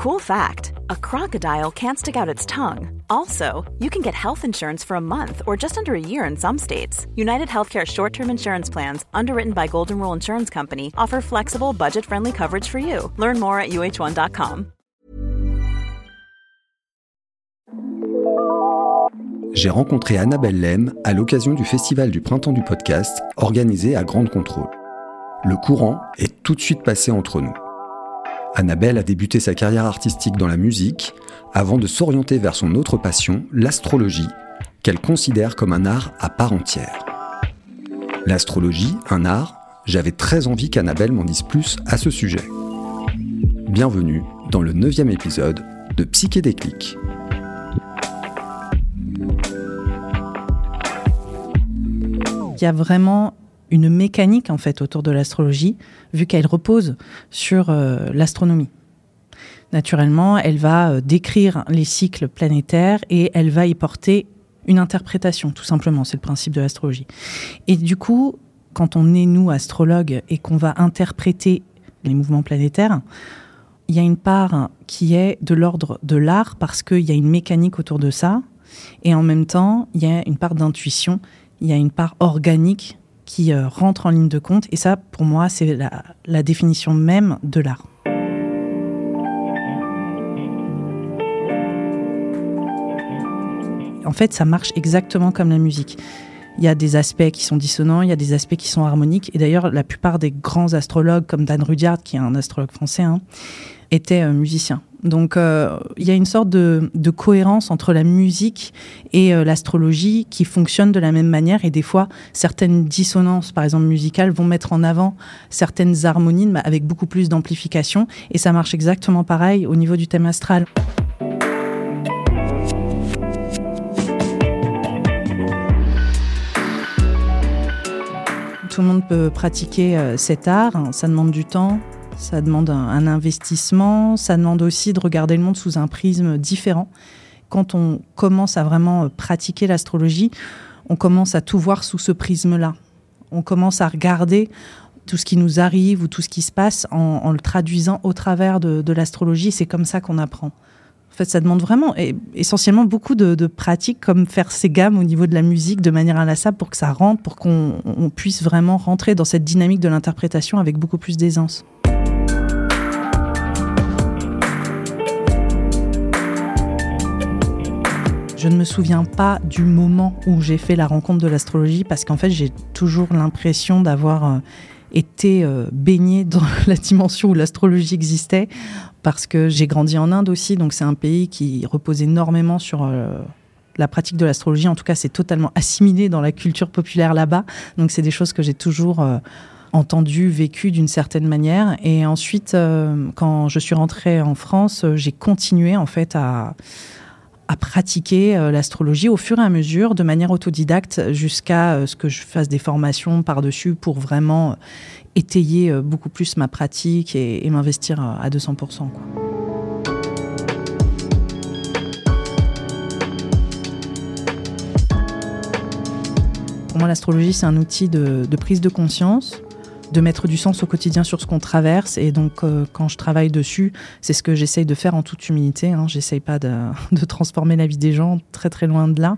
Cool fact a crocodile can't stick out its tongue. Also, you can get health insurance for a month or just under a year in some states. United Healthcare short term insurance plans, underwritten by Golden Rule Insurance Company, offer flexible, budget friendly coverage for you. Learn more at uh1.com. J'ai rencontré Annabelle Lem à l'occasion du Festival du Printemps du Podcast, organisé à Grande Contrôle. Le courant est tout de suite passé entre nous. Annabelle a débuté sa carrière artistique dans la musique avant de s'orienter vers son autre passion, l'astrologie, qu'elle considère comme un art à part entière. L'astrologie, un art, j'avais très envie qu'Annabelle m'en dise plus à ce sujet. Bienvenue dans le neuvième épisode de Psyché Déclic. Il y a vraiment une mécanique en fait autour de l'astrologie, vu qu'elle repose sur euh, l'astronomie. Naturellement, elle va euh, décrire les cycles planétaires et elle va y porter une interprétation, tout simplement. C'est le principe de l'astrologie. Et du coup, quand on est nous astrologues et qu'on va interpréter les mouvements planétaires, il y a une part qui est de l'ordre de l'art parce qu'il y a une mécanique autour de ça, et en même temps, il y a une part d'intuition, il y a une part organique qui euh, rentre en ligne de compte. Et ça, pour moi, c'est la, définition même de l'art. En fait, ça marche exactement comme la musique. Il y a des aspects qui sont dissonants, il y a des aspects qui sont harmoniques. Et d'ailleurs, la plupart des grands astrologues, comme Dan Rudyard, qui est un astrologue français, hein, étaient euh, musiciens. Donc euh, il y a une sorte de, cohérence entre la musique et euh, l'astrologie qui fonctionne de la même manière. Et des fois certaines dissonances par exemple musicales vont mettre en avant certaines harmonies avec beaucoup plus d'amplification. Et ça marche exactement pareil au niveau du thème astral. Tout le monde peut pratiquer euh, cet art, ça demande du temps, ça demande un, investissement, ça demande aussi de regarder le monde sous un prisme différent. Quand on commence à vraiment pratiquer l'astrologie, on commence à tout voir sous ce prisme-là. On commence à regarder tout ce qui nous arrive ou tout ce qui se passe en, le traduisant au travers de, l'astrologie. C'est comme ça qu'on apprend. En fait, ça demande vraiment essentiellement beaucoup de, de pratiques, comme faire ses gammes au niveau de la musique de manière inlassable pour que ça rentre, pour qu'on puisse vraiment rentrer dans cette dynamique de l'interprétation avec beaucoup plus d'aisance. Je ne me souviens pas du moment où j'ai fait la rencontre de l'astrologie parce qu'en fait, j'ai toujours l'impression d'avoir euh, été euh, baignée dans la dimension où l'astrologie existait parce que j'ai grandi en Inde aussi, donc c'est un pays qui repose énormément sur euh, la pratique de l'astrologie. En tout cas, c'est totalement assimilé dans la culture populaire là-bas. Donc, c'est des choses que j'ai toujours entendues, vécues d'une certaine manière. Et ensuite, quand je suis rentrée en France, j'ai continué en fait à à pratiquer euh, l'astrologie au fur et à mesure, de manière autodidacte, jusqu'à euh, ce que je fasse des formations par-dessus pour vraiment euh, étayer beaucoup plus ma pratique et, m'investir à 200%. Pour moi, l'astrologie, c'est un outil de, prise de conscience, de mettre du sens au quotidien sur ce qu'on traverse. Et donc, euh, quand je travaille dessus, c'est ce que j'essaye de faire en toute humilité. Hein. J'essaye pas de, transformer la vie des gens, très très loin de là.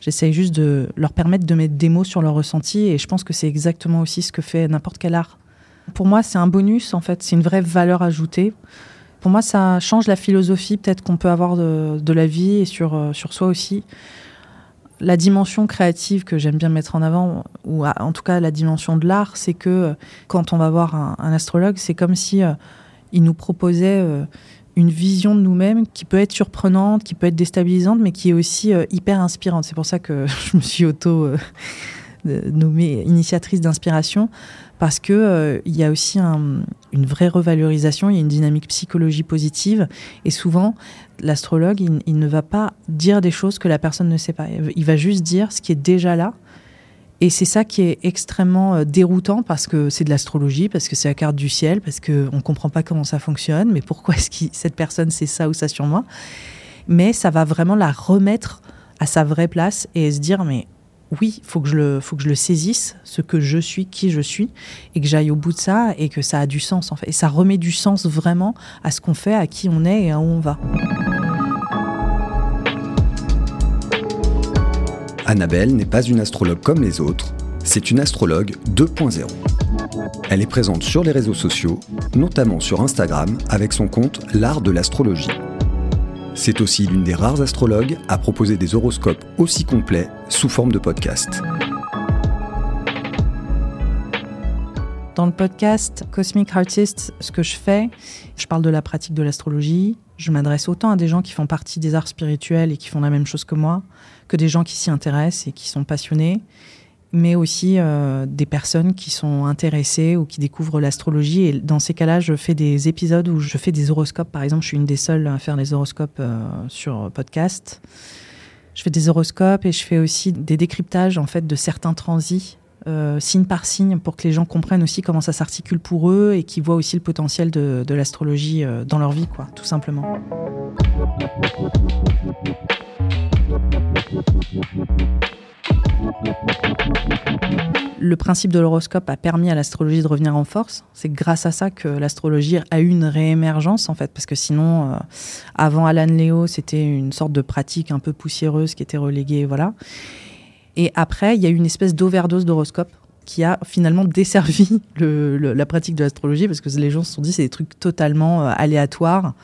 J'essaye juste de leur permettre de mettre des mots sur leur ressenti. Et je pense que c'est exactement aussi ce que fait n'importe quel art. Pour moi, c'est un bonus, en fait. C'est une vraie valeur ajoutée. Pour moi, ça change la philosophie peut-être qu'on peut avoir de, la vie et sur, euh, sur soi aussi la dimension créative que j'aime bien mettre en avant, ou en tout cas la dimension de l'art, c'est que euh, quand on va voir un, astrologue, c'est comme si euh, il nous proposait euh, une vision de nous-mêmes qui peut être surprenante, qui peut être déstabilisante, mais qui est aussi hyper inspirante. C'est pour ça que je me suis auto nommée initiatrice d'inspiration parce que euh, y a aussi une vraie revalorisation, il y a une dynamique psychologie positive, et souvent l'astrologue il, ne va pas dire des choses que la personne ne sait pas, il va juste dire ce qui est déjà là. Et c'est ça qui est extrêmement euh, déroutant parce que c'est de l'astrologie, parce que c'est la carte du ciel, parce qu'on ne comprend pas comment ça fonctionne, mais pourquoi est-ce que cette personne sait ça ou ça sur moi? Mais ça va vraiment la remettre à sa vraie place et se dire mais oui, faut que je le, faut que je le saisisse, ce que je suis, qui je suis, et que j'aille au bout de ça, et que ça a du sens en fait. Et ça remet du sens vraiment à ce qu'on fait, à qui on est et à où on va. Annabelle n'est pas une astrologue comme les autres, c'est une astrologue 2.0. Elle est présente sur les réseaux sociaux, notamment sur Instagram avec son compte L'Art de l'astrologie. C'est aussi l'une des rares astrologues à proposer des horoscopes aussi complets sous forme de podcast. Dans le podcast Cosmic Artist, ce que je fais, je parle de la pratique de l'astrologie. Je m'adresse autant à des gens qui font partie des arts spirituels et qui font la même chose que moi, que des gens qui s'y intéressent et qui sont passionnés, mais aussi euh, des personnes qui sont intéressées ou qui découvrent l'astrologie. Et dans ces cas-là, je fais des épisodes où je fais des horoscopes. Par exemple, je suis une des seules à faire les horoscopes euh, sur podcast. Je fais des horoscopes et je fais aussi des décryptages en fait de certains transits. Euh, signe par signe pour que les gens comprennent aussi comment ça s'articule pour eux et qu'ils voient aussi le potentiel de, de l'astrologie dans leur vie, quoi, tout simplement. Le principe de l'horoscope a permis à l'astrologie de revenir en force. C'est grâce à ça que l'astrologie a eu une réémergence, en fait, parce que sinon, euh, avant Alan Léo, c'était une sorte de pratique un peu poussiéreuse qui était reléguée, voilà. Et après, il y a eu une espèce d'overdose d'horoscope qui a finalement desservi la pratique de l'astrologie, parce que les gens se sont dit c'est des trucs totalement euh, aléatoires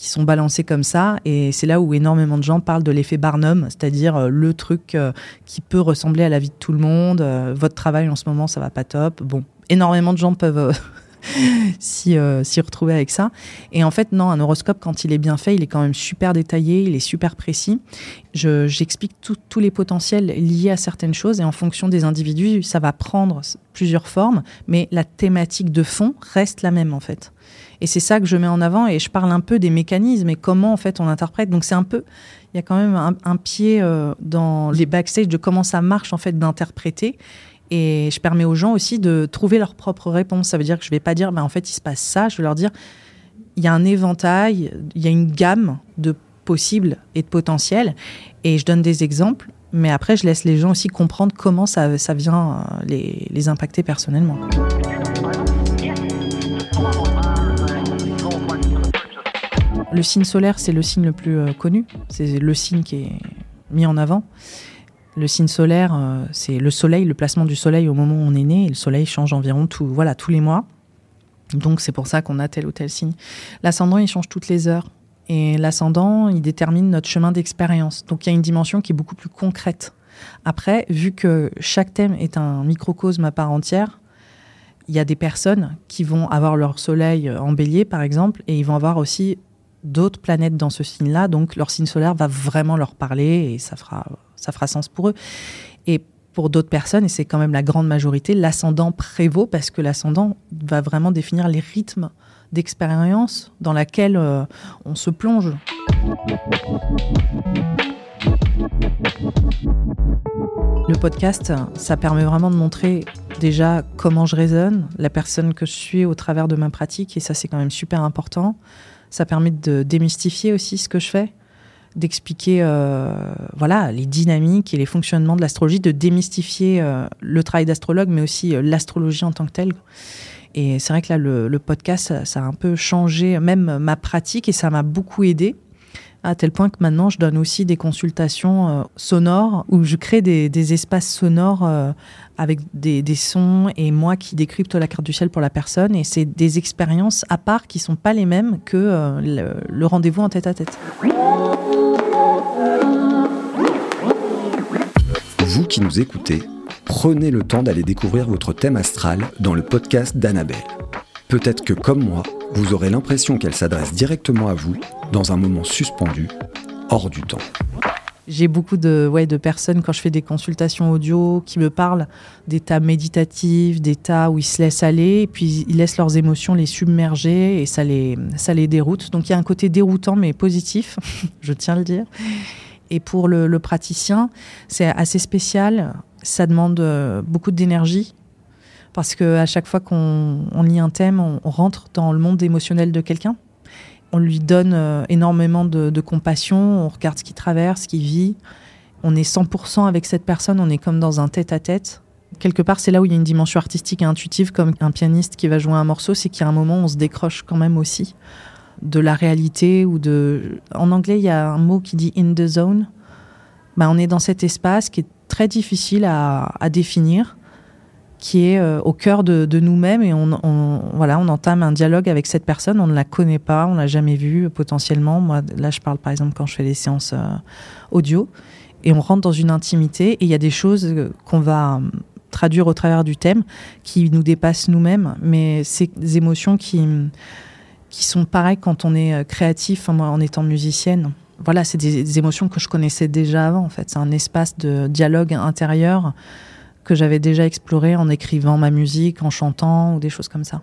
qui sont balancés comme ça. Et c'est là où énormément de gens parlent de l'effet Barnum, c'est-à-dire euh, le truc euh, qui peut ressembler à la vie de tout le monde. Euh, votre travail en ce moment, ça va pas top. Bon, énormément de gens peuvent s'y retrouver avec ça. Et en fait, non, un horoscope, quand il est bien fait, il est quand même super détaillé, il est super précis. J'explique tous les potentiels liés à certaines choses et en fonction des individus, ça va prendre plusieurs formes, mais la thématique de fond reste la même en fait. Et c'est ça que je mets en avant et je parle un peu des mécanismes et comment en fait on interprète. Donc c'est un peu, il y a quand même un, pied euh, dans les backstage de comment ça marche en fait d'interpréter. Et je permets aux gens aussi de trouver leur propre réponse. Ça veut dire que je vais pas dire, bah, en fait il se passe ça. Je vais leur dire, il y a un éventail, il y a une gamme de possibles et de potentiels. Et je donne des exemples. Mais après, je laisse les gens aussi comprendre comment ça, vient euh, les, les impacter personnellement. Le signe solaire, c'est le signe le plus euh, connu. C'est le signe qui est mis en avant. Le signe solaire, euh, c'est le soleil, le placement du soleil au moment où on est né. Le soleil change environ tout, voilà, tous les mois. Donc c'est pour ça qu'on a tel ou tel signe. L'ascendant, il change toutes les heures. Et l'ascendant, il détermine notre chemin d'expérience. Donc il y a une dimension qui est beaucoup plus concrète. Après, vu que chaque thème est un microcosme à part entière, il y a des personnes qui vont avoir leur soleil en bélier, par exemple, et ils vont avoir aussi d'autres planètes dans ce signe-là, donc leur signe solaire va vraiment leur parler et ça fera, ça fera sens pour eux. Et pour d'autres personnes, et c'est quand même la grande majorité, l'ascendant prévaut parce que l'ascendant va vraiment définir les rythmes d'expérience dans laquelle euh, on se plonge. Le podcast, ça permet vraiment de montrer déjà comment je raisonne, la personne que je suis au travers de ma pratique, et ça c'est quand même super important. Ça permet de démystifier aussi ce que je fais, d'expliquer euh, voilà les dynamiques et les fonctionnements de l'astrologie, de démystifier euh, le travail d'astrologue, mais aussi euh, l'astrologie en tant que telle. Et c'est vrai que là, le, podcast, ça, a un peu changé même ma pratique et ça m'a beaucoup aidé à tel point que maintenant je donne aussi des consultations sonores où je crée des, espaces sonores avec des, sons et moi qui décrypte la carte du ciel pour la personne. Et c'est des expériences à part qui sont pas les mêmes que le, rendez-vous en tête à tête. Vous qui nous écoutez, prenez le temps d'aller découvrir votre thème astral dans le podcast d'Annabelle. Peut-être que comme moi, vous aurez l'impression qu'elle s'adresse directement à vous dans un moment suspendu, hors du temps. J'ai beaucoup de, ouais, de personnes, quand je fais des consultations audio, qui me parlent d'états méditatifs, d'états où ils se laissent aller, et puis ils laissent leurs émotions les submerger, et ça les, ça les déroute. Donc il y a un côté déroutant, mais positif, je tiens à le dire. Et pour le, praticien, c'est assez spécial. Ça demande euh, beaucoup d'énergie, parce qu'à chaque fois qu'on lit un thème, on rentre dans le monde émotionnel de quelqu'un on lui donne euh, énormément de, compassion, on regarde ce qu'il traverse, ce qu'il vit. on est 100% avec cette personne, on est comme dans un tête-à-tête. Quelque part, c'est là où il y a une dimension artistique et intuitive, comme un pianiste qui va jouer un morceau, c'est a un moment on se décroche quand même aussi de la réalité ou de. En anglais, il y a un mot qui dit in the zone. Ben, on est dans cet espace qui est très difficile à, définir, qui est euh, au cœur de, nous-mêmes et on, voilà, on entame un dialogue avec cette personne, on ne la connaît pas, on l'a jamais vue potentiellement. Moi, là, je parle par exemple quand je fais les séances euh, audio et on rentre dans une intimité et il y a des choses euh, qu'on va traduire au travers du thème qui nous dépassent nous-mêmes, mais des émotions qui qui sont pareilles quand on est créatif, moi en étant musicienne voilà, c'est des, émotions que je connaissais déjà avant, en fait. C'est un espace de dialogue intérieur que j'avais déjà exploré en écrivant ma musique, en chantant ou des choses comme ça.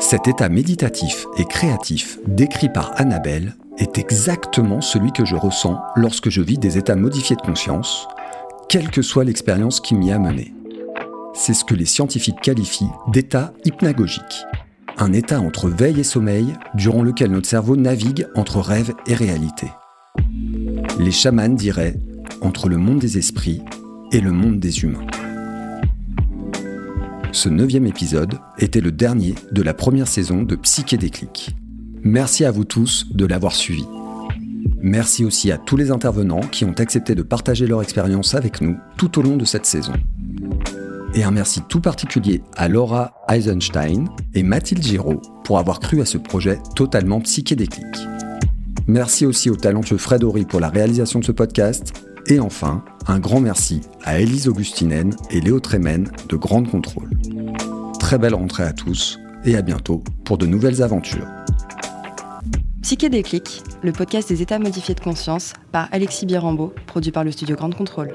Cet état méditatif et créatif décrit par Annabelle est exactement celui que je ressens lorsque je vis des états modifiés de conscience, quelle que soit l'expérience qui m'y a mené. C'est ce que les scientifiques qualifient d'état hypnagogique un état entre veille et sommeil durant lequel notre cerveau navigue entre rêve et réalité. Les chamans diraient entre le monde des esprits et le monde des humains. Ce neuvième épisode était le dernier de la première saison de Psyché Déclic. Merci à vous tous de l'avoir suivi. Merci aussi à tous les intervenants qui ont accepté de partager leur expérience avec nous tout au long de cette saison. Et un merci tout particulier à Laura Eisenstein et Mathilde Giraud pour avoir cru à ce projet totalement psychédéclique. Merci aussi au talentueux Fred Horry pour la réalisation de ce podcast. Et enfin, un grand merci à Élise Augustinen et Léo Tremen de Grande Contrôle. Très belle rentrée à tous et à bientôt pour de nouvelles aventures. Psychédéclique, le podcast des états modifiés de conscience par Alexis Birambeau, produit par le studio Grande Contrôle.